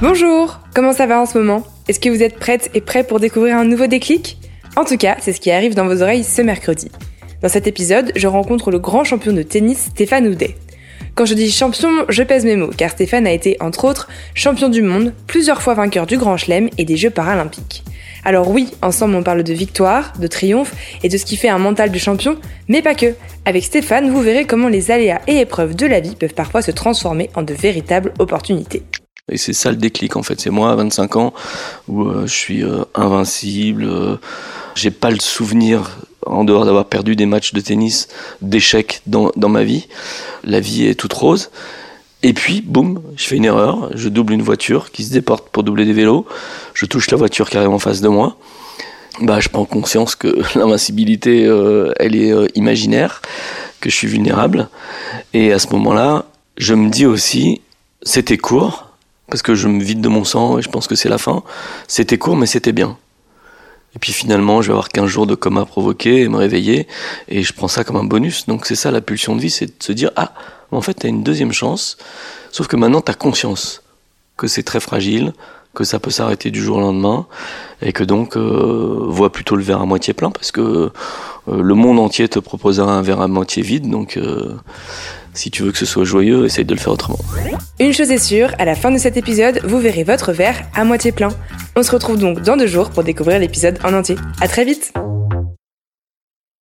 Bonjour, comment ça va en ce moment? Est-ce que vous êtes prête et prêt pour découvrir un nouveau déclic? En tout cas, c'est ce qui arrive dans vos oreilles ce mercredi. Dans cet épisode, je rencontre le grand champion de tennis Stéphane Houdet. Quand je dis champion, je pèse mes mots, car Stéphane a été, entre autres, champion du monde, plusieurs fois vainqueur du Grand Chelem et des Jeux paralympiques. Alors oui, ensemble on parle de victoire, de triomphe et de ce qui fait un mental de champion, mais pas que. Avec Stéphane, vous verrez comment les aléas et épreuves de la vie peuvent parfois se transformer en de véritables opportunités. Et c'est ça le déclic en fait. C'est moi à 25 ans où euh, je suis euh, invincible. Euh, j'ai pas le souvenir en dehors d'avoir perdu des matchs de tennis, d'échecs dans, dans ma vie. La vie est toute rose. Et puis, boum, je fais une erreur, je double une voiture qui se déporte pour doubler des vélos, je touche la voiture carrément en face de moi. Bah, je prends conscience que l'invincibilité, elle est imaginaire, que je suis vulnérable. Et à ce moment-là, je me dis aussi, c'était court, parce que je me vide de mon sang et je pense que c'est la fin. C'était court, mais c'était bien. Et puis finalement, je vais avoir 15 jours de coma provoqué et me réveiller, et je prends ça comme un bonus. Donc c'est ça la pulsion de vie, c'est de se dire, ah, en fait, tu as une deuxième chance, sauf que maintenant, tu as conscience que c'est très fragile, que ça peut s'arrêter du jour au lendemain, et que donc, euh, vois plutôt le verre à moitié plein, parce que le monde entier te proposera un verre à moitié vide, donc... Euh, si tu veux que ce soit joyeux, essaye de le faire autrement. Une chose est sûre, à la fin de cet épisode, vous verrez votre verre à moitié plein. On se retrouve donc dans deux jours pour découvrir l'épisode en entier. À très vite